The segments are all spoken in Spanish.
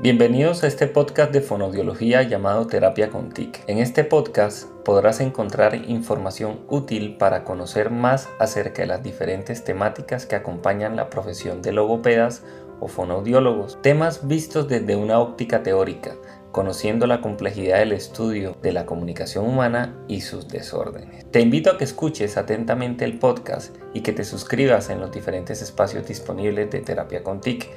Bienvenidos a este podcast de fonodiología llamado Terapia con TIC. En este podcast podrás encontrar información útil para conocer más acerca de las diferentes temáticas que acompañan la profesión de logopedas o fonoaudiólogos, temas vistos desde una óptica teórica, conociendo la complejidad del estudio de la comunicación humana y sus desórdenes. Te invito a que escuches atentamente el podcast y que te suscribas en los diferentes espacios disponibles de Terapia con TIC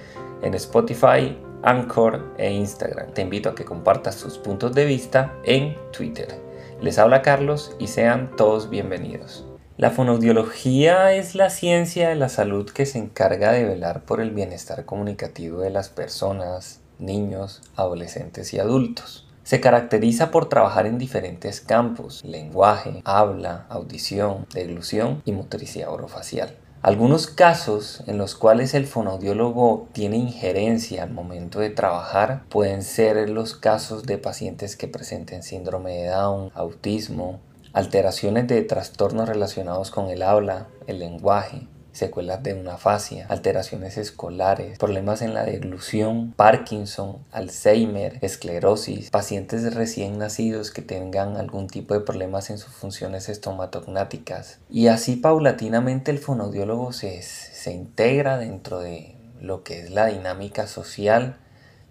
en Spotify, Anchor e Instagram. Te invito a que compartas tus puntos de vista en Twitter. Les habla Carlos y sean todos bienvenidos. La fonoaudiología es la ciencia de la salud que se encarga de velar por el bienestar comunicativo de las personas, niños, adolescentes y adultos. Se caracteriza por trabajar en diferentes campos, lenguaje, habla, audición, deglución y motricidad orofacial. Algunos casos en los cuales el fonoaudiólogo tiene injerencia al momento de trabajar pueden ser los casos de pacientes que presenten síndrome de Down, autismo, alteraciones de trastornos relacionados con el habla, el lenguaje, secuelas de una fascia, alteraciones escolares, problemas en la deglución, Parkinson, Alzheimer, esclerosis, pacientes recién nacidos que tengan algún tipo de problemas en sus funciones estomatognáticas. Y así paulatinamente el fonaudiólogo se, se integra dentro de lo que es la dinámica social,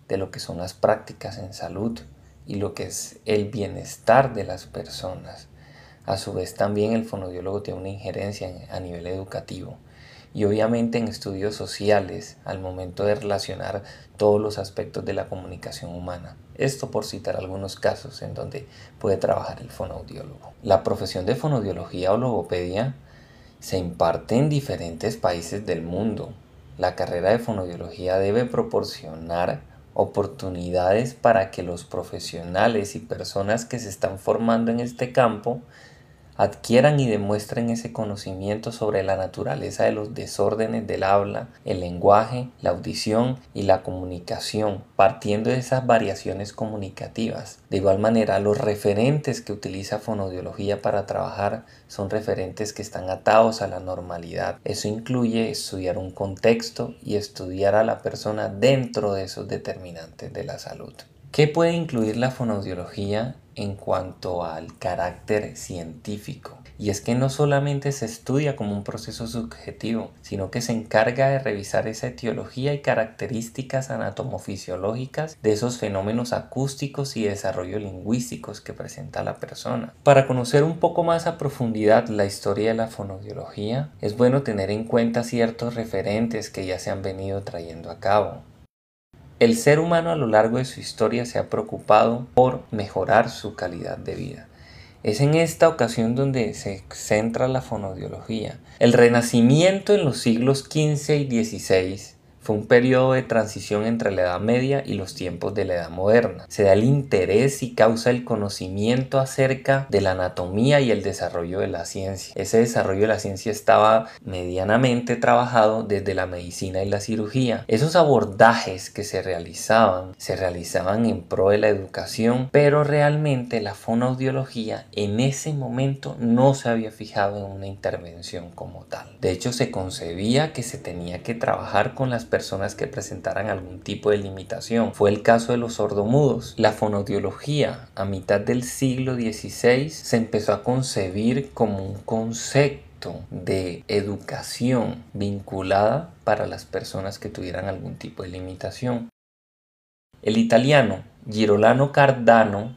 de lo que son las prácticas en salud y lo que es el bienestar de las personas. A su vez también el fonodiólogo tiene una injerencia a nivel educativo y obviamente en estudios sociales al momento de relacionar todos los aspectos de la comunicación humana. Esto por citar algunos casos en donde puede trabajar el fonoaudiólogo. La profesión de fonaudiología o logopedia se imparte en diferentes países del mundo. La carrera de fonaudiología debe proporcionar oportunidades para que los profesionales y personas que se están formando en este campo adquieran y demuestren ese conocimiento sobre la naturaleza de los desórdenes del habla, el lenguaje, la audición y la comunicación, partiendo de esas variaciones comunicativas. De igual manera, los referentes que utiliza fonodiología para trabajar son referentes que están atados a la normalidad. Eso incluye estudiar un contexto y estudiar a la persona dentro de esos determinantes de la salud. ¿Qué puede incluir la fonaudiología en cuanto al carácter científico? Y es que no solamente se estudia como un proceso subjetivo, sino que se encarga de revisar esa etiología y características anatomofisiológicas de esos fenómenos acústicos y desarrollo lingüísticos que presenta la persona. Para conocer un poco más a profundidad la historia de la fonaudiología, es bueno tener en cuenta ciertos referentes que ya se han venido trayendo a cabo. El ser humano a lo largo de su historia se ha preocupado por mejorar su calidad de vida. Es en esta ocasión donde se centra la fonodiología. El renacimiento en los siglos XV y XVI fue un periodo de transición entre la Edad Media y los tiempos de la Edad Moderna. Se da el interés y causa el conocimiento acerca de la anatomía y el desarrollo de la ciencia. Ese desarrollo de la ciencia estaba medianamente trabajado desde la medicina y la cirugía. Esos abordajes que se realizaban, se realizaban en pro de la educación, pero realmente la fonoaudiología en ese momento no se había fijado en una intervención como tal. De hecho, se concebía que se tenía que trabajar con las personas que presentaran algún tipo de limitación. Fue el caso de los sordomudos. La fonodiología a mitad del siglo XVI se empezó a concebir como un concepto de educación vinculada para las personas que tuvieran algún tipo de limitación. El italiano Girolano Cardano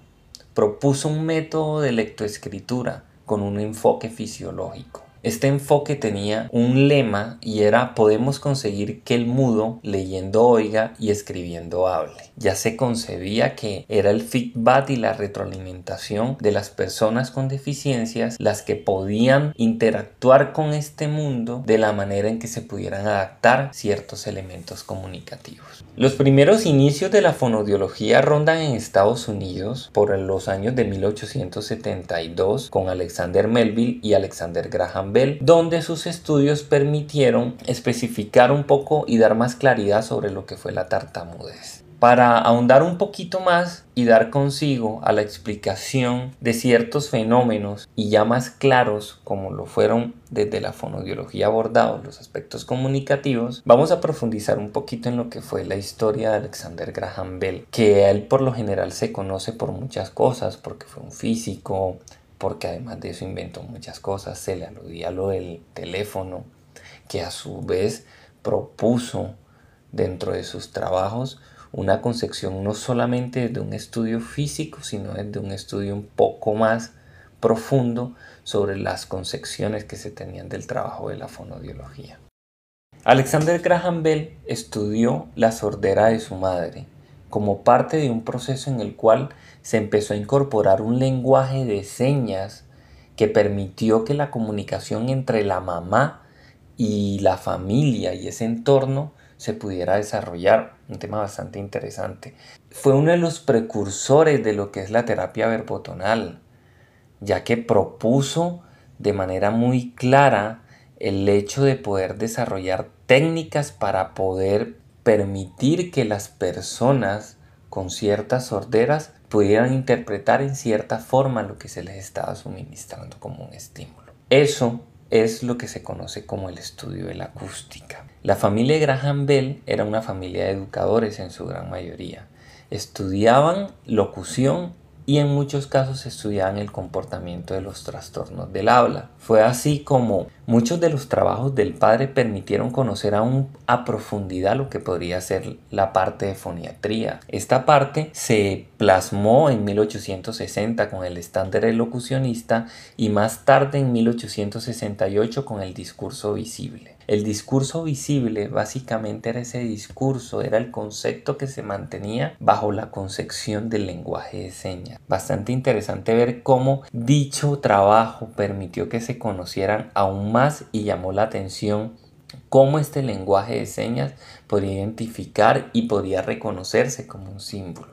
propuso un método de lectoescritura con un enfoque fisiológico. Este enfoque tenía un lema y era podemos conseguir que el mudo leyendo oiga y escribiendo hable. Ya se concebía que era el feedback y la retroalimentación de las personas con deficiencias las que podían interactuar con este mundo de la manera en que se pudieran adaptar ciertos elementos comunicativos. Los primeros inicios de la fonodiología rondan en Estados Unidos por los años de 1872 con Alexander Melville y Alexander Graham donde sus estudios permitieron especificar un poco y dar más claridad sobre lo que fue la tartamudez. Para ahondar un poquito más y dar consigo a la explicación de ciertos fenómenos y ya más claros como lo fueron desde la fonodiología abordados los aspectos comunicativos, vamos a profundizar un poquito en lo que fue la historia de Alexander Graham Bell, que él por lo general se conoce por muchas cosas, porque fue un físico, porque además de eso inventó muchas cosas, se le aludía lo del teléfono, que a su vez propuso dentro de sus trabajos una concepción no solamente de un estudio físico, sino de un estudio un poco más profundo sobre las concepciones que se tenían del trabajo de la fonodiología. Alexander Graham Bell estudió la sordera de su madre como parte de un proceso en el cual se empezó a incorporar un lenguaje de señas que permitió que la comunicación entre la mamá y la familia y ese entorno se pudiera desarrollar. Un tema bastante interesante. Fue uno de los precursores de lo que es la terapia verbotonal, ya que propuso de manera muy clara el hecho de poder desarrollar técnicas para poder permitir que las personas con ciertas sorderas pudieran interpretar en cierta forma lo que se les estaba suministrando como un estímulo. Eso es lo que se conoce como el estudio de la acústica. La familia Graham Bell era una familia de educadores en su gran mayoría. Estudiaban locución y en muchos casos estudiaban el comportamiento de los trastornos del habla. Fue así como muchos de los trabajos del padre permitieron conocer aún a profundidad lo que podría ser la parte de foniatría. Esta parte se plasmó en 1860 con el estándar elocucionista y más tarde en 1868 con el discurso visible. El discurso visible básicamente era ese discurso, era el concepto que se mantenía bajo la concepción del lenguaje de señas. Bastante interesante ver cómo dicho trabajo permitió que se conocieran aún más y llamó la atención cómo este lenguaje de señas podía identificar y podía reconocerse como un símbolo.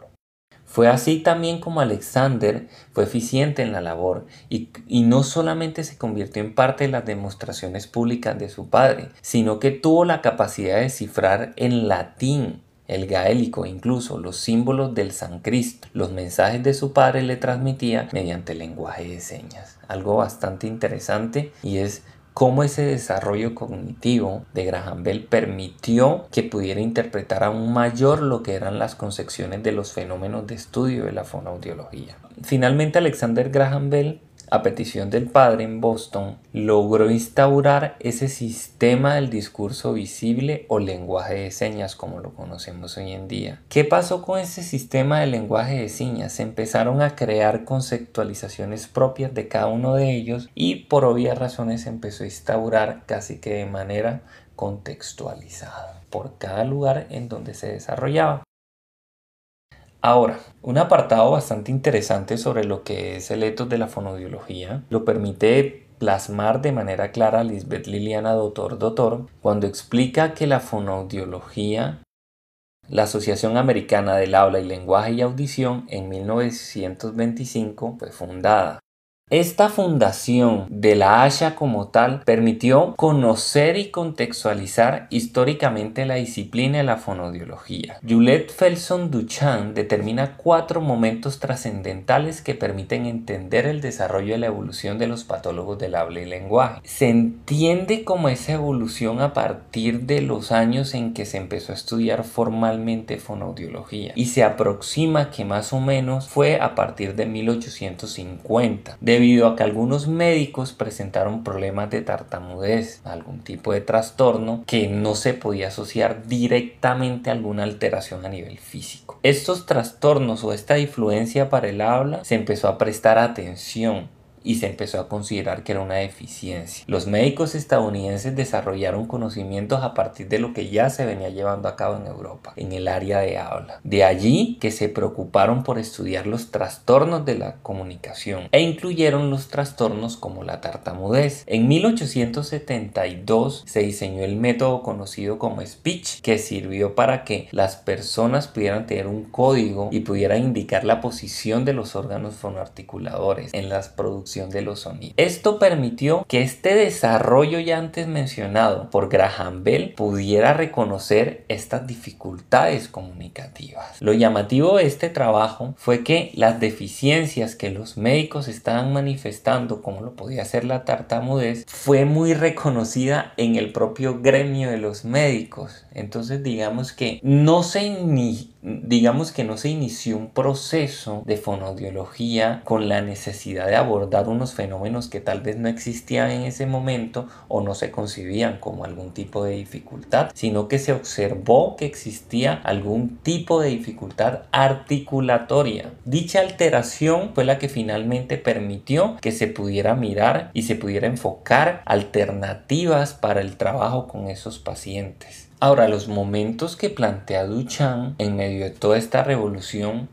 Fue así también como Alexander fue eficiente en la labor y, no solamente se convirtió en parte de las demostraciones públicas de su padre, sino que tuvo la capacidad de cifrar en latín el gaélico, incluso los símbolos del San Cristo. Los mensajes de su padre le transmitía mediante lenguaje de señas. Algo bastante interesante y es cómo ese desarrollo cognitivo de Graham Bell permitió que pudiera interpretar aún mayor lo que eran las concepciones de los fenómenos de estudio de la fonoaudiología. Finalmente Alexander Graham Bell a petición del padre en Boston, logró instaurar ese sistema del discurso visible o lenguaje de señas como lo conocemos hoy en día. ¿Qué pasó con ese sistema de lenguaje de señas? Se empezaron a crear conceptualizaciones propias de cada uno de ellos y por obvias razones empezó a instaurar casi que de manera contextualizada por cada lugar en donde se desarrollaba. Ahora, un apartado bastante interesante sobre lo que es el etos de la fonodiología lo permite plasmar de manera clara Lisbeth Liliana Doctor Doctor cuando explica que la fonaudiología, la Asociación Americana del Habla y Lenguaje y Audición en 1925 fue fundada esta fundación de la Haya como tal permitió conocer y contextualizar históricamente la disciplina de la fonodiología. Juliette Felson Duchamp determina cuatro momentos trascendentales que permiten entender el desarrollo y la evolución de los patólogos del habla y lenguaje. Se entiende como esa evolución a partir de los años en que se empezó a estudiar formalmente fonodiología y se aproxima que más o menos fue a partir de 1850 debido a que algunos médicos presentaron problemas de tartamudez, algún tipo de trastorno que no se podía asociar directamente a alguna alteración a nivel físico. Estos trastornos o esta influencia para el habla se empezó a prestar atención y se empezó a considerar que era una deficiencia. Los médicos estadounidenses desarrollaron conocimientos a partir de lo que ya se venía llevando a cabo en Europa, en el área de habla. De allí que se preocuparon por estudiar los trastornos de la comunicación e incluyeron los trastornos como la tartamudez. En 1872 se diseñó el método conocido como speech que sirvió para que las personas pudieran tener un código y pudieran indicar la posición de los órganos fonoarticuladores en las producciones de los sonidos. Esto permitió que este desarrollo ya antes mencionado por Graham Bell pudiera reconocer estas dificultades comunicativas. Lo llamativo de este trabajo fue que las deficiencias que los médicos estaban manifestando, como lo podía ser la tartamudez, fue muy reconocida en el propio gremio de los médicos. Entonces digamos que no se ni digamos que no se inició un proceso de fonodiología con la necesidad de abordar unos fenómenos que tal vez no existían en ese momento o no se concibían como algún tipo de dificultad, sino que se observó que existía algún tipo de dificultad articulatoria. Dicha alteración fue la que finalmente permitió que se pudiera mirar y se pudiera enfocar alternativas para el trabajo con esos pacientes. Ahora, los momentos que plantea Duchamp en medio de toda esta revolución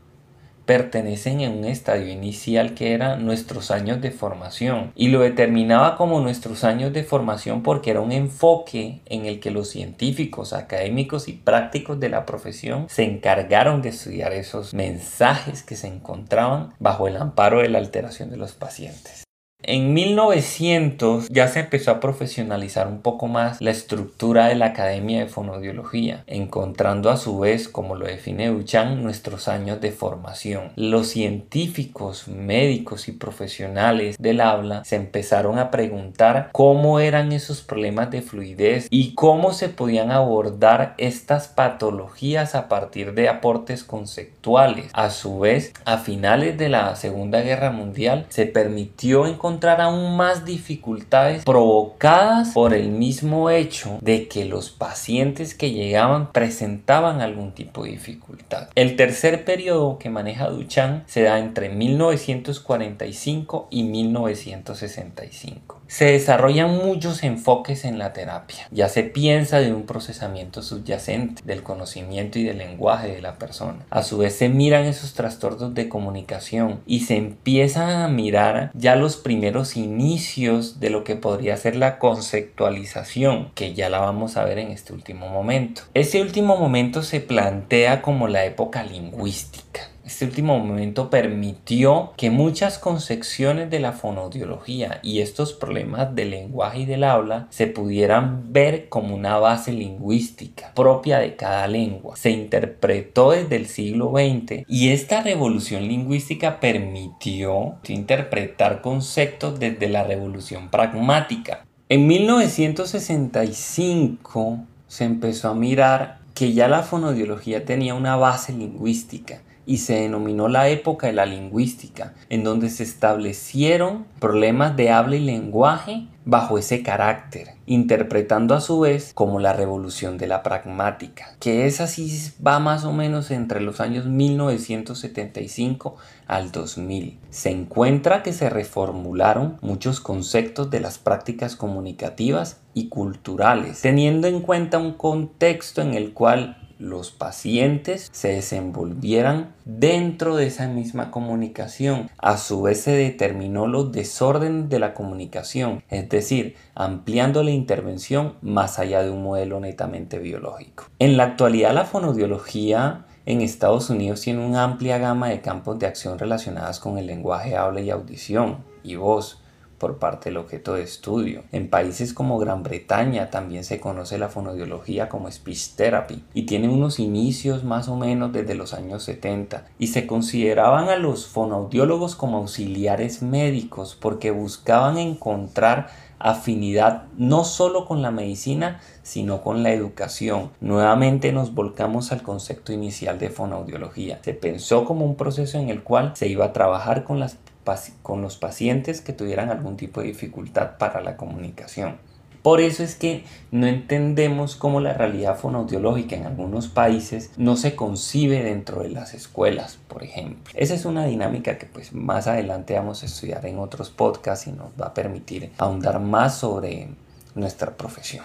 pertenecen en un estadio inicial que era nuestros años de formación y lo determinaba como nuestros años de formación porque era un enfoque en el que los científicos, académicos y prácticos de la profesión se encargaron de estudiar esos mensajes que se encontraban bajo el amparo de la alteración de los pacientes. En 1900 ya se empezó a profesionalizar un poco más la estructura de la Academia de Fonodiología, encontrando a su vez, como lo define Duchamp, nuestros años de formación. Los científicos, médicos y profesionales del habla se empezaron a preguntar cómo eran esos problemas de fluidez y cómo se podían abordar estas patologías a partir de aportes conceptuales. A su vez, a finales de la Segunda Guerra Mundial se permitió encontrar encontrar aún más dificultades provocadas por el mismo hecho de que los pacientes que llegaban presentaban algún tipo de dificultad. El tercer periodo que maneja Duchamp se da entre 1945 y 1965 se desarrollan muchos enfoques en la terapia. Ya se piensa de un procesamiento subyacente del conocimiento y del lenguaje de la persona. A su vez se miran esos trastornos de comunicación y se empiezan a mirar ya los primeros inicios de lo que podría ser la conceptualización, que ya la vamos a ver en este último momento. Este último momento se plantea como la época lingüística este último momento permitió que muchas concepciones de la fonodiología y estos problemas del lenguaje y del habla se pudieran ver como una base lingüística propia de cada lengua. Se interpretó desde el siglo XX y esta revolución lingüística permitió interpretar conceptos desde la revolución pragmática. En 1965 se empezó a mirar que ya la fonodiología tenía una base lingüística y se denominó la época de la lingüística, en donde se establecieron problemas de habla y lenguaje bajo ese carácter, interpretando a su vez como la revolución de la pragmática, que es así va más o menos entre los años 1975 al 2000. Se encuentra que se reformularon muchos conceptos de las prácticas comunicativas y culturales, teniendo en cuenta un contexto en el cual los pacientes se desenvolvieran dentro de esa misma comunicación. A su vez se determinó los desórdenes de la comunicación, es decir, ampliando la intervención más allá de un modelo netamente biológico. En la actualidad la fonodiología en Estados Unidos tiene una amplia gama de campos de acción relacionadas con el lenguaje, habla y audición y voz por parte del objeto de estudio. En países como Gran Bretaña también se conoce la fonodiología como speech therapy y tiene unos inicios más o menos desde los años 70 y se consideraban a los fonoaudiólogos como auxiliares médicos porque buscaban encontrar afinidad no solo con la medicina, sino con la educación. Nuevamente nos volcamos al concepto inicial de fonoaudiología. Se pensó como un proceso en el cual se iba a trabajar con las con los pacientes que tuvieran algún tipo de dificultad para la comunicación. Por eso es que no entendemos cómo la realidad fonoaudiológica en algunos países no se concibe dentro de las escuelas, por ejemplo. Esa es una dinámica que pues más adelante vamos a estudiar en otros podcasts y nos va a permitir ahondar más sobre nuestra profesión.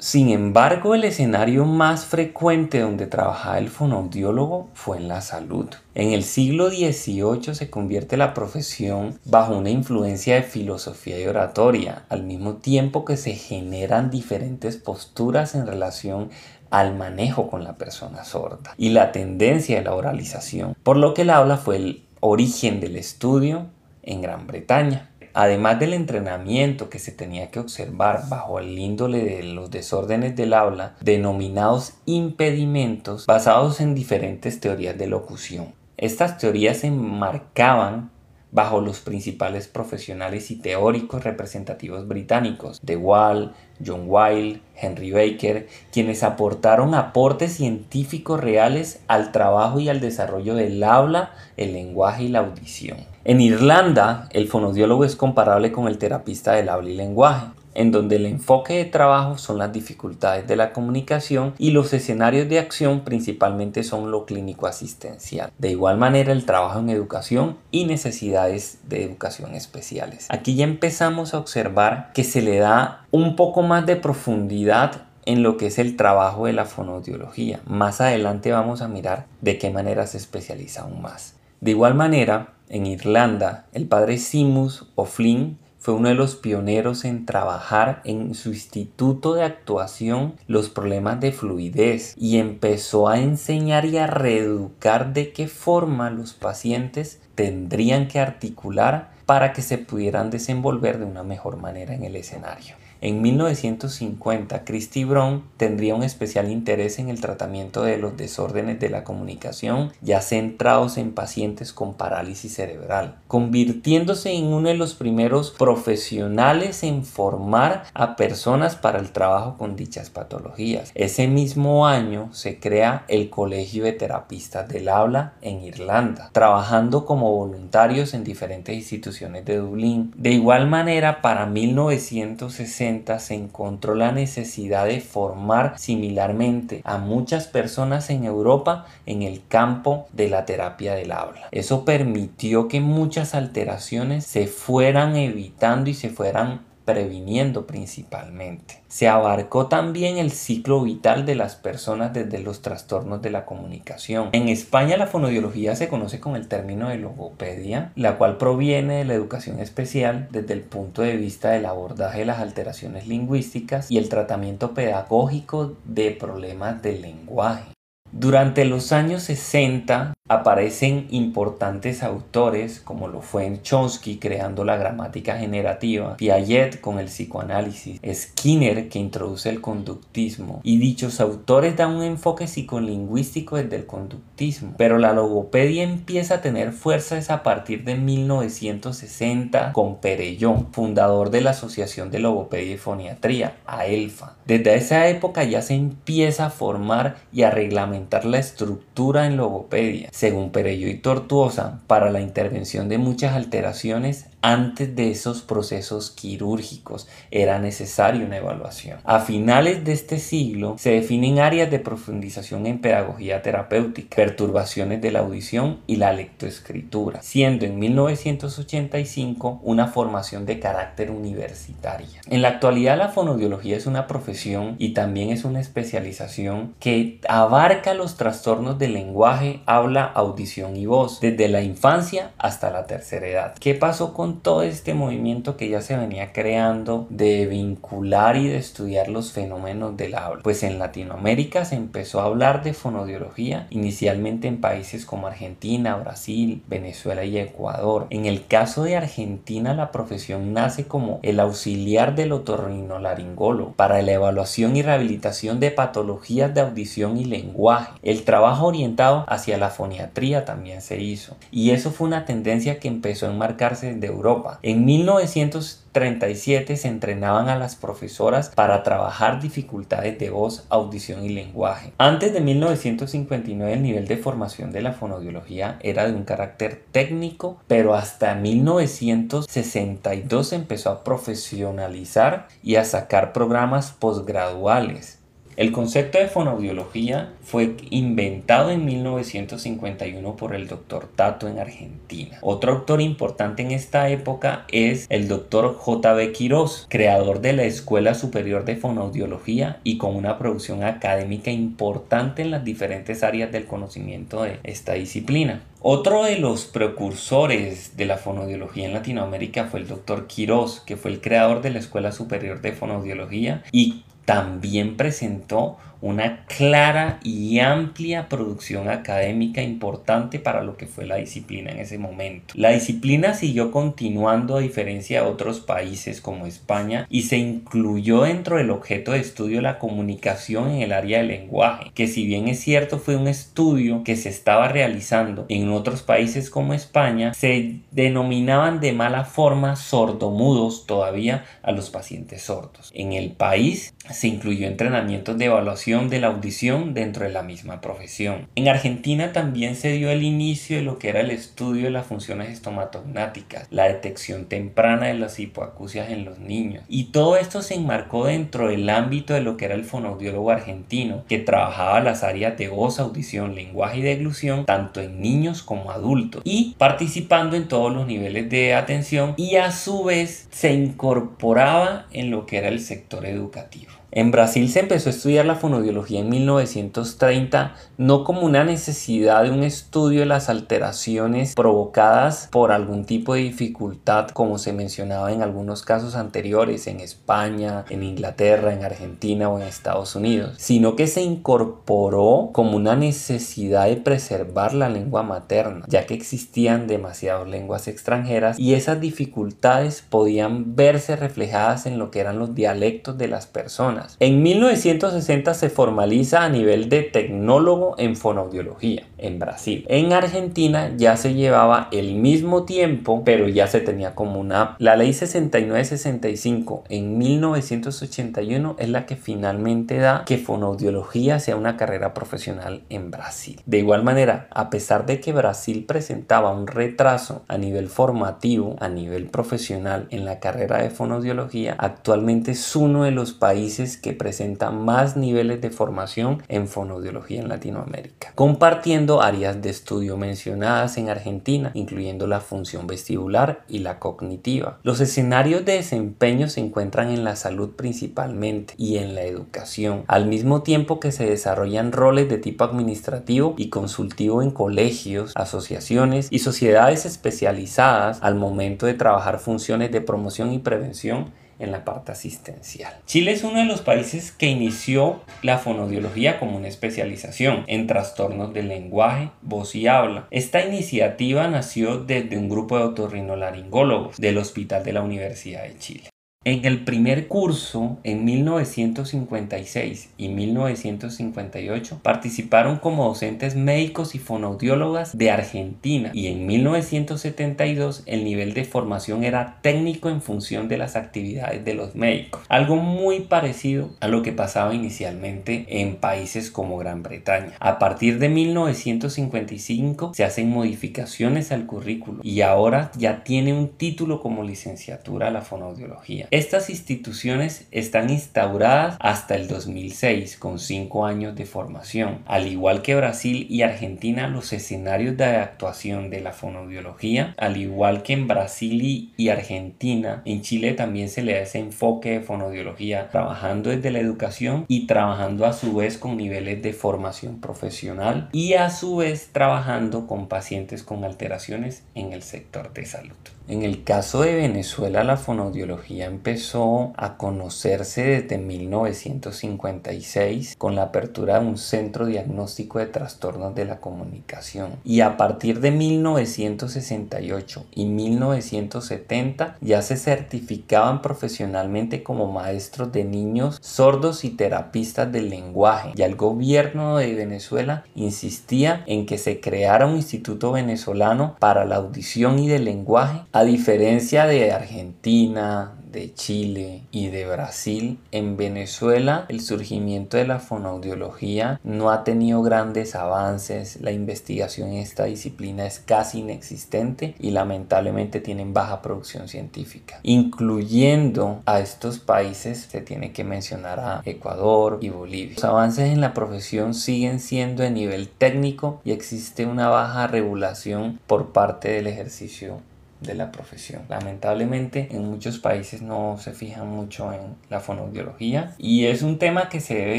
Sin embargo, el escenario más frecuente donde trabajaba el fonoaudiólogo fue en la salud. En el siglo XVIII se convierte la profesión bajo una influencia de filosofía y oratoria, al mismo tiempo que se generan diferentes posturas en relación al manejo con la persona sorda y la tendencia de la oralización, por lo que el habla fue el origen del estudio en Gran Bretaña además del entrenamiento que se tenía que observar bajo el índole de los desórdenes del habla, denominados impedimentos, basados en diferentes teorías de locución. Estas teorías se enmarcaban bajo los principales profesionales y teóricos representativos británicos, De Wall, John Wilde, Henry Baker, quienes aportaron aportes científicos reales al trabajo y al desarrollo del habla, el lenguaje y la audición. En Irlanda, el fonodiólogo es comparable con el terapista del habla y lenguaje en donde el enfoque de trabajo son las dificultades de la comunicación y los escenarios de acción principalmente son lo clínico asistencial. De igual manera el trabajo en educación y necesidades de educación especiales. Aquí ya empezamos a observar que se le da un poco más de profundidad en lo que es el trabajo de la fonodiología. Más adelante vamos a mirar de qué manera se especializa aún más. De igual manera, en Irlanda, el padre Simus O'Flynn fue uno de los pioneros en trabajar en su instituto de actuación los problemas de fluidez y empezó a enseñar y a reeducar de qué forma los pacientes tendrían que articular para que se pudieran desenvolver de una mejor manera en el escenario. En 1950, Christy Brown tendría un especial interés en el tratamiento de los desórdenes de la comunicación, ya centrados en pacientes con parálisis cerebral, convirtiéndose en uno de los primeros profesionales en formar a personas para el trabajo con dichas patologías. Ese mismo año se crea el Colegio de Terapistas del Habla en Irlanda, trabajando como voluntarios en diferentes instituciones de Dublín. De igual manera, para 1960, se encontró la necesidad de formar similarmente a muchas personas en Europa en el campo de la terapia del habla. Eso permitió que muchas alteraciones se fueran evitando y se fueran previniendo principalmente. Se abarcó también el ciclo vital de las personas desde los trastornos de la comunicación. En España la fonodiología se conoce con el término de logopedia, la cual proviene de la educación especial desde el punto de vista del abordaje de las alteraciones lingüísticas y el tratamiento pedagógico de problemas del lenguaje. Durante los años 60 aparecen importantes autores como lo fue Chomsky creando la gramática generativa, Piaget con el psicoanálisis, Skinner que introduce el conductismo. Y dichos autores dan un enfoque psicolingüístico desde el conductismo, pero la logopedia empieza a tener fuerzas a partir de 1960 con Perellón, fundador de la Asociación de Logopedia y Foniatría, AELFA. Desde esa época ya se empieza a formar y a reglamentar la estructura en logopedia, según Perello y Tortuosa, para la intervención de muchas alteraciones antes de esos procesos quirúrgicos era necesaria una evaluación. A finales de este siglo se definen áreas de profundización en pedagogía terapéutica, perturbaciones de la audición y la lectoescritura, siendo en 1985 una formación de carácter universitaria. En la actualidad la fonodiología es una profesión y también es una especialización que abarca los trastornos del lenguaje, habla, audición y voz, desde la infancia hasta la tercera edad. ¿Qué pasó con todo este movimiento que ya se venía creando de vincular y de estudiar los fenómenos del habla. Pues en Latinoamérica se empezó a hablar de fonodiología inicialmente en países como Argentina, Brasil, Venezuela y Ecuador. En el caso de Argentina la profesión nace como el auxiliar del otorrinolaringólogo para la evaluación y rehabilitación de patologías de audición y lenguaje. El trabajo orientado hacia la foniatría también se hizo y eso fue una tendencia que empezó a enmarcarse desde Europa. En 1937 se entrenaban a las profesoras para trabajar dificultades de voz, audición y lenguaje. Antes de 1959 el nivel de formación de la fonodiología era de un carácter técnico, pero hasta 1962 se empezó a profesionalizar y a sacar programas posgraduales. El concepto de fonoaudiología fue inventado en 1951 por el doctor Tato en Argentina. Otro autor importante en esta época es el doctor J.B. Quiroz, creador de la Escuela Superior de Fonoaudiología y con una producción académica importante en las diferentes áreas del conocimiento de esta disciplina. Otro de los precursores de la fonoaudiología en Latinoamérica fue el doctor Quiroz, que fue el creador de la Escuela Superior de Fonoaudiología y también presentó una clara y amplia producción académica importante para lo que fue la disciplina en ese momento. La disciplina siguió continuando a diferencia de otros países como España y se incluyó dentro del objeto de estudio la comunicación en el área del lenguaje, que si bien es cierto fue un estudio que se estaba realizando en otros países como España, se denominaban de mala forma sordomudos todavía a los pacientes sordos. En el país se incluyó entrenamientos de evaluación de la audición dentro de la misma profesión. En Argentina también se dio el inicio de lo que era el estudio de las funciones estomatognáticas, la detección temprana de las hipoacusias en los niños. Y todo esto se enmarcó dentro del ámbito de lo que era el fonoaudiólogo argentino, que trabajaba las áreas de voz, audición, lenguaje y deglución, tanto en niños como adultos, y participando en todos los niveles de atención y a su vez se incorporaba en lo que era el sector educativo. En Brasil se empezó a estudiar la fonodiología en 1930 no como una necesidad de un estudio de las alteraciones provocadas por algún tipo de dificultad como se mencionaba en algunos casos anteriores en España, en Inglaterra, en Argentina o en Estados Unidos, sino que se incorporó como una necesidad de preservar la lengua materna, ya que existían demasiadas lenguas extranjeras y esas dificultades podían verse reflejadas en lo que eran los dialectos de las personas en 1960 se formaliza a nivel de tecnólogo en fonoaudiología en Brasil. En Argentina ya se llevaba el mismo tiempo, pero ya se tenía como una... La ley 6965 en 1981 es la que finalmente da que fonoaudiología sea una carrera profesional en Brasil. De igual manera, a pesar de que Brasil presentaba un retraso a nivel formativo, a nivel profesional en la carrera de fonoaudiología, actualmente es uno de los países que presenta más niveles de formación en fonoaudiología en Latinoamérica, compartiendo áreas de estudio mencionadas en Argentina, incluyendo la función vestibular y la cognitiva. Los escenarios de desempeño se encuentran en la salud principalmente y en la educación, al mismo tiempo que se desarrollan roles de tipo administrativo y consultivo en colegios, asociaciones y sociedades especializadas al momento de trabajar funciones de promoción y prevención en la parte asistencial. Chile es uno de los países que inició la fonodiología como una especialización en trastornos del lenguaje, voz y habla. Esta iniciativa nació desde un grupo de otorrinolaringólogos del Hospital de la Universidad de Chile. En el primer curso, en 1956 y 1958, participaron como docentes médicos y fonoaudiólogas de Argentina y en 1972 el nivel de formación era técnico en función de las actividades de los médicos. Algo muy parecido a lo que pasaba inicialmente en países como Gran Bretaña. A partir de 1955 se hacen modificaciones al currículo y ahora ya tiene un título como licenciatura la fonoaudiología. Estas instituciones están instauradas hasta el 2006 con 5 años de formación. Al igual que Brasil y Argentina, los escenarios de actuación de la fonoaudiología, al igual que en Brasil y Argentina, en Chile también se le da ese enfoque de fonoaudiología, trabajando desde la educación y trabajando a su vez con niveles de formación profesional y a su vez trabajando con pacientes con alteraciones en el sector de salud. En el caso de Venezuela, la fonoaudiología empezó a conocerse desde 1956 con la apertura de un centro diagnóstico de trastornos de la comunicación. Y a partir de 1968 y 1970 ya se certificaban profesionalmente como maestros de niños sordos y terapistas del lenguaje. Ya el gobierno de Venezuela insistía en que se creara un instituto venezolano para la audición y del lenguaje a diferencia de Argentina, de Chile y de Brasil, en Venezuela el surgimiento de la fonoaudiología no ha tenido grandes avances, la investigación en esta disciplina es casi inexistente y lamentablemente tienen baja producción científica. Incluyendo a estos países se tiene que mencionar a Ecuador y Bolivia. Los avances en la profesión siguen siendo de nivel técnico y existe una baja regulación por parte del ejercicio de la profesión. Lamentablemente en muchos países no se fijan mucho en la fonoaudiología y es un tema que se debe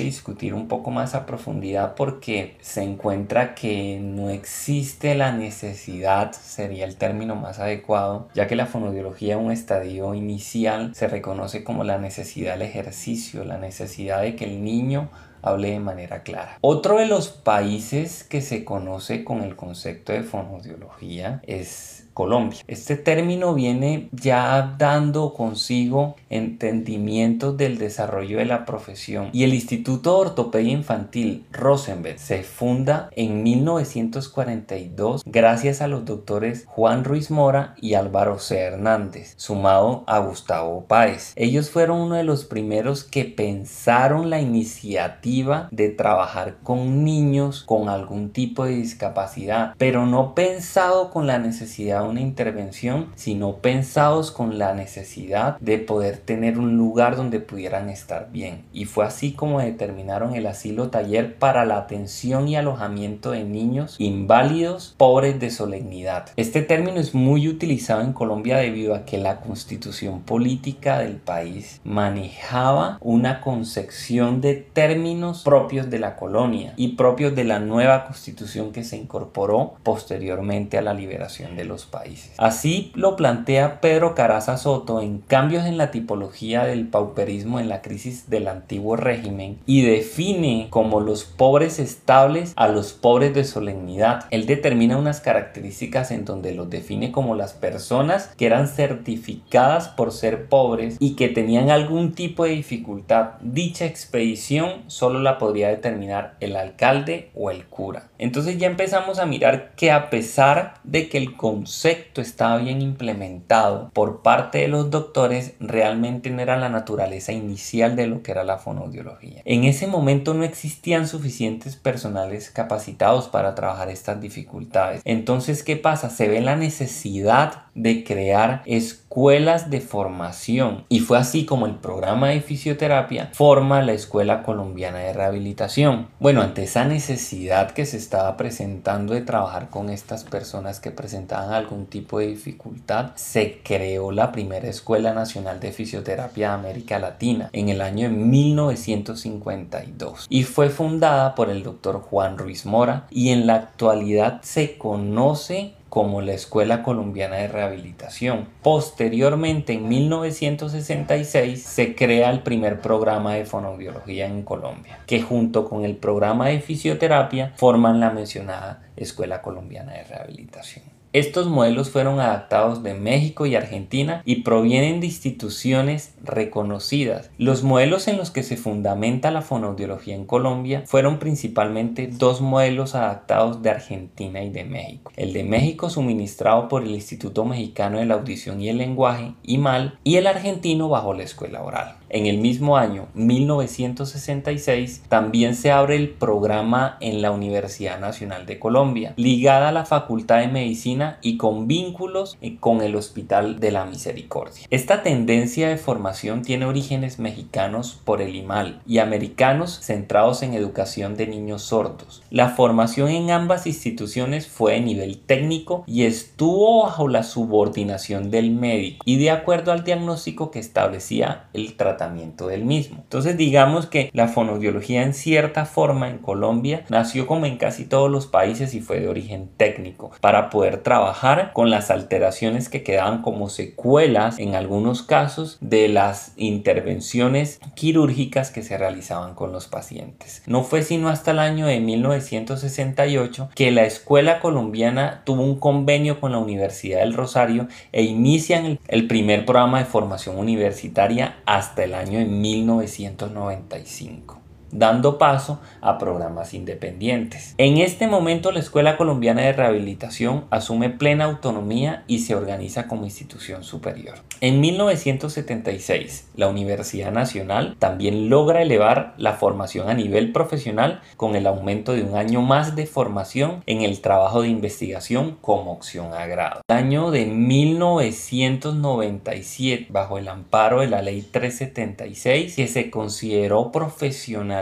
discutir un poco más a profundidad porque se encuentra que no existe la necesidad, sería el término más adecuado, ya que la fonoaudiología en un estadio inicial se reconoce como la necesidad del ejercicio, la necesidad de que el niño hable de manera clara. Otro de los países que se conoce con el concepto de fonoaudiología es Colombia. Este término viene ya dando consigo entendimientos del desarrollo de la profesión y el Instituto de Ortopedia Infantil Rosenberg se funda en 1942 gracias a los doctores Juan Ruiz Mora y Álvaro C. Hernández, sumado a Gustavo Páez. Ellos fueron uno de los primeros que pensaron la iniciativa de trabajar con niños con algún tipo de discapacidad, pero no pensado con la necesidad una intervención, sino pensados con la necesidad de poder tener un lugar donde pudieran estar bien. Y fue así como determinaron el asilo taller para la atención y alojamiento de niños inválidos pobres de solemnidad. Este término es muy utilizado en Colombia debido a que la constitución política del país manejaba una concepción de términos propios de la colonia y propios de la nueva constitución que se incorporó posteriormente a la liberación de los países. Así lo plantea Pedro Caraza Soto en Cambios en la tipología del pauperismo en la crisis del antiguo régimen y define como los pobres estables a los pobres de solemnidad. Él determina unas características en donde los define como las personas que eran certificadas por ser pobres y que tenían algún tipo de dificultad. Dicha expedición solo la podría determinar el alcalde o el cura. Entonces ya empezamos a mirar que a pesar de que el concepto estaba bien implementado por parte de los doctores, realmente no era la naturaleza inicial de lo que era la fonoaudiología. En ese momento no existían suficientes personales capacitados para trabajar estas dificultades. Entonces, ¿qué pasa? Se ve la necesidad de crear escuelas de formación y fue así como el programa de fisioterapia forma la Escuela Colombiana de Rehabilitación. Bueno, ante esa necesidad que se estaba presentando de trabajar con estas personas que presentaban algún tipo de dificultad, se creó la primera Escuela Nacional de Fisioterapia de América Latina en el año 1952 y fue fundada por el doctor Juan Ruiz Mora y en la actualidad se conoce como la Escuela Colombiana de Rehabilitación. Posteriormente, en 1966, se crea el primer programa de fonoaudiología en Colombia, que junto con el programa de fisioterapia forman la mencionada Escuela Colombiana de Rehabilitación. Estos modelos fueron adaptados de México y Argentina y provienen de instituciones reconocidas. Los modelos en los que se fundamenta la fonoaudiología en Colombia fueron principalmente dos modelos adaptados de Argentina y de México. El de México suministrado por el Instituto Mexicano de la Audición y el Lenguaje, IMAL, y el argentino bajo la escuela oral. En el mismo año, 1966, también se abre el programa en la Universidad Nacional de Colombia, ligada a la Facultad de Medicina y con vínculos eh, con el Hospital de la Misericordia. Esta tendencia de formación tiene orígenes mexicanos por el IMAL y americanos centrados en educación de niños sordos. La formación en ambas instituciones fue de nivel técnico y estuvo bajo la subordinación del médico y de acuerdo al diagnóstico que establecía el tratamiento del mismo. Entonces digamos que la fonoaudiología en cierta forma en Colombia nació como en casi todos los países y fue de origen técnico para poder trabajar con las alteraciones que quedaban como secuelas en algunos casos de las intervenciones quirúrgicas que se realizaban con los pacientes. No fue sino hasta el año de 1968 que la escuela colombiana tuvo un convenio con la Universidad del Rosario e inician el, el primer programa de formación universitaria hasta el año en 1995 dando paso a programas independientes. En este momento la Escuela Colombiana de Rehabilitación asume plena autonomía y se organiza como institución superior. En 1976, la Universidad Nacional también logra elevar la formación a nivel profesional con el aumento de un año más de formación en el trabajo de investigación como opción a grado. El año de 1997, bajo el amparo de la Ley 376, que se consideró profesional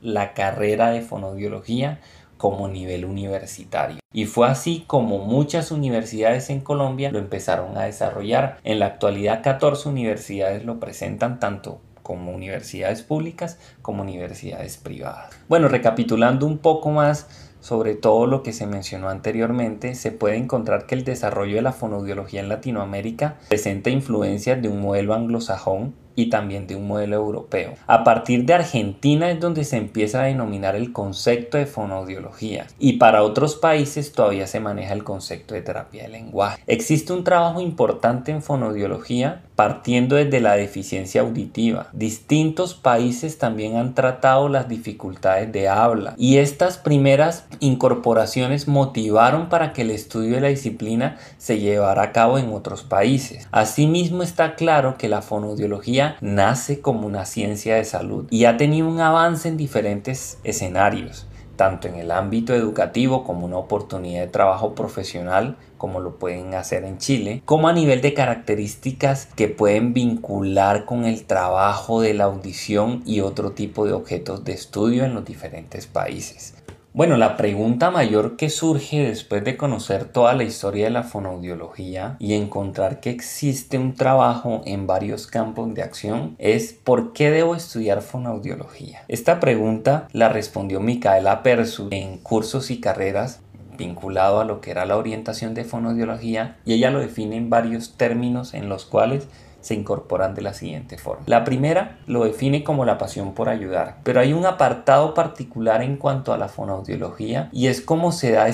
la carrera de fonoaudiología como nivel universitario. Y fue así como muchas universidades en Colombia lo empezaron a desarrollar. En la actualidad 14 universidades lo presentan tanto como universidades públicas como universidades privadas. Bueno, recapitulando un poco más sobre todo lo que se mencionó anteriormente, se puede encontrar que el desarrollo de la fonoaudiología en Latinoamérica presenta influencias de un modelo anglosajón y también de un modelo europeo. A partir de Argentina es donde se empieza a denominar el concepto de fonoaudiología y para otros países todavía se maneja el concepto de terapia de lenguaje. Existe un trabajo importante en fonoaudiología partiendo desde la deficiencia auditiva. Distintos países también han tratado las dificultades de habla y estas primeras incorporaciones motivaron para que el estudio de la disciplina se llevara a cabo en otros países. Asimismo está claro que la fonoaudiología nace como una ciencia de salud y ha tenido un avance en diferentes escenarios tanto en el ámbito educativo como una oportunidad de trabajo profesional, como lo pueden hacer en Chile, como a nivel de características que pueden vincular con el trabajo de la audición y otro tipo de objetos de estudio en los diferentes países. Bueno, la pregunta mayor que surge después de conocer toda la historia de la fonoaudiología y encontrar que existe un trabajo en varios campos de acción es ¿por qué debo estudiar fonoaudiología? Esta pregunta la respondió Micaela Persu en cursos y carreras vinculado a lo que era la orientación de fonoaudiología y ella lo define en varios términos en los cuales se incorporan de la siguiente forma. La primera lo define como la pasión por ayudar, pero hay un apartado particular en cuanto a la fonoaudiología y es cómo se da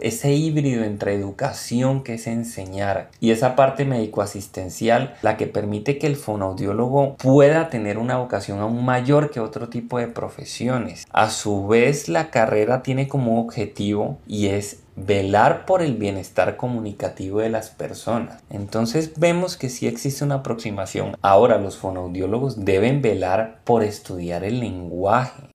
ese híbrido entre educación que es enseñar y esa parte médico-asistencial la que permite que el fonoaudiólogo pueda tener una vocación aún mayor que otro tipo de profesiones. A su vez la carrera tiene como objetivo y es velar por el bienestar comunicativo de las personas. Entonces vemos que sí existe una aproximación. Ahora los fonoaudiólogos deben velar por estudiar el lenguaje.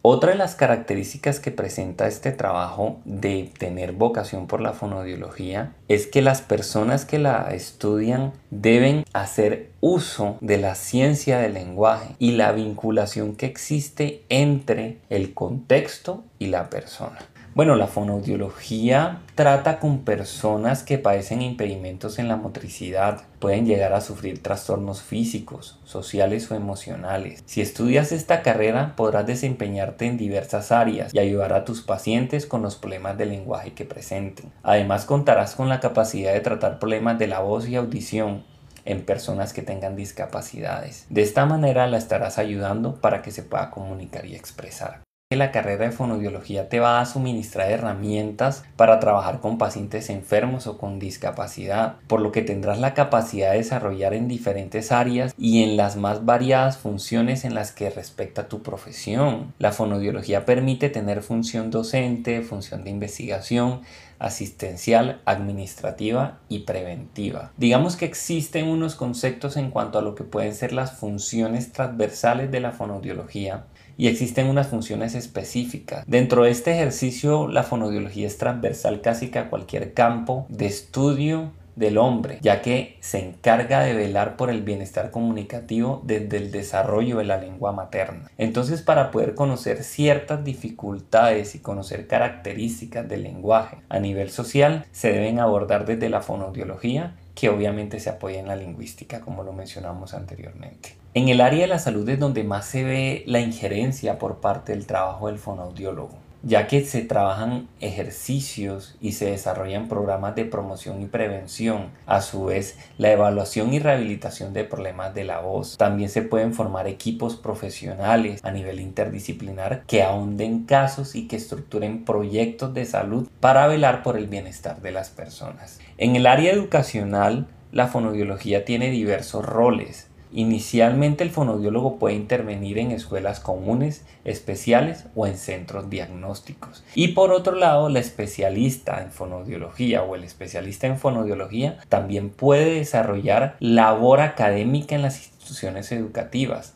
Otra de las características que presenta este trabajo de tener vocación por la fonoaudiología es que las personas que la estudian deben hacer uso de la ciencia del lenguaje y la vinculación que existe entre el contexto y la persona. Bueno, la fonoaudiología trata con personas que padecen impedimentos en la motricidad, pueden llegar a sufrir trastornos físicos, sociales o emocionales. Si estudias esta carrera podrás desempeñarte en diversas áreas y ayudar a tus pacientes con los problemas de lenguaje que presenten. Además contarás con la capacidad de tratar problemas de la voz y audición en personas que tengan discapacidades. De esta manera la estarás ayudando para que se pueda comunicar y expresar la carrera de fonoaudiología te va a suministrar herramientas para trabajar con pacientes enfermos o con discapacidad, por lo que tendrás la capacidad de desarrollar en diferentes áreas y en las más variadas funciones en las que respecta tu profesión. La fonoaudiología permite tener función docente, función de investigación, asistencial, administrativa y preventiva. Digamos que existen unos conceptos en cuanto a lo que pueden ser las funciones transversales de la fonoaudiología y existen unas funciones específicas. Dentro de este ejercicio, la fonodiología es transversal casi a cualquier campo de estudio del hombre, ya que se encarga de velar por el bienestar comunicativo desde el desarrollo de la lengua materna. Entonces, para poder conocer ciertas dificultades y conocer características del lenguaje a nivel social, se deben abordar desde la fonodiología que obviamente se apoya en la lingüística, como lo mencionamos anteriormente. En el área de la salud es donde más se ve la injerencia por parte del trabajo del fonoaudiólogo, ya que se trabajan ejercicios y se desarrollan programas de promoción y prevención, a su vez la evaluación y rehabilitación de problemas de la voz. También se pueden formar equipos profesionales a nivel interdisciplinar que ahonden casos y que estructuren proyectos de salud para velar por el bienestar de las personas. En el área educacional, la fonoaudiología tiene diversos roles. Inicialmente el fonoaudiólogo puede intervenir en escuelas comunes, especiales o en centros diagnósticos. Y por otro lado, la especialista en fonoaudiología o el especialista en fonoaudiología también puede desarrollar labor académica en las instituciones educativas.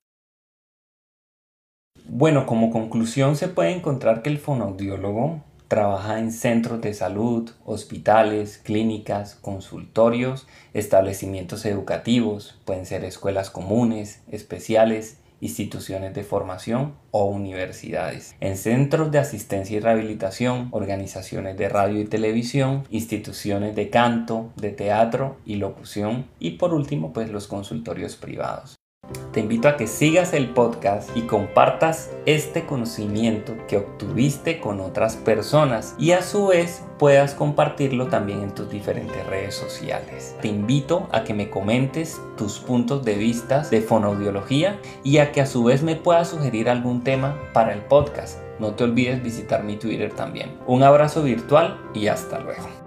Bueno, como conclusión se puede encontrar que el fonoaudiólogo Trabaja en centros de salud, hospitales, clínicas, consultorios, establecimientos educativos, pueden ser escuelas comunes, especiales, instituciones de formación o universidades, en centros de asistencia y rehabilitación, organizaciones de radio y televisión, instituciones de canto, de teatro y locución y por último pues los consultorios privados. Te invito a que sigas el podcast y compartas este conocimiento que obtuviste con otras personas y a su vez puedas compartirlo también en tus diferentes redes sociales. Te invito a que me comentes tus puntos de vista de fonoaudiología y a que a su vez me puedas sugerir algún tema para el podcast. No te olvides visitar mi Twitter también. Un abrazo virtual y hasta luego.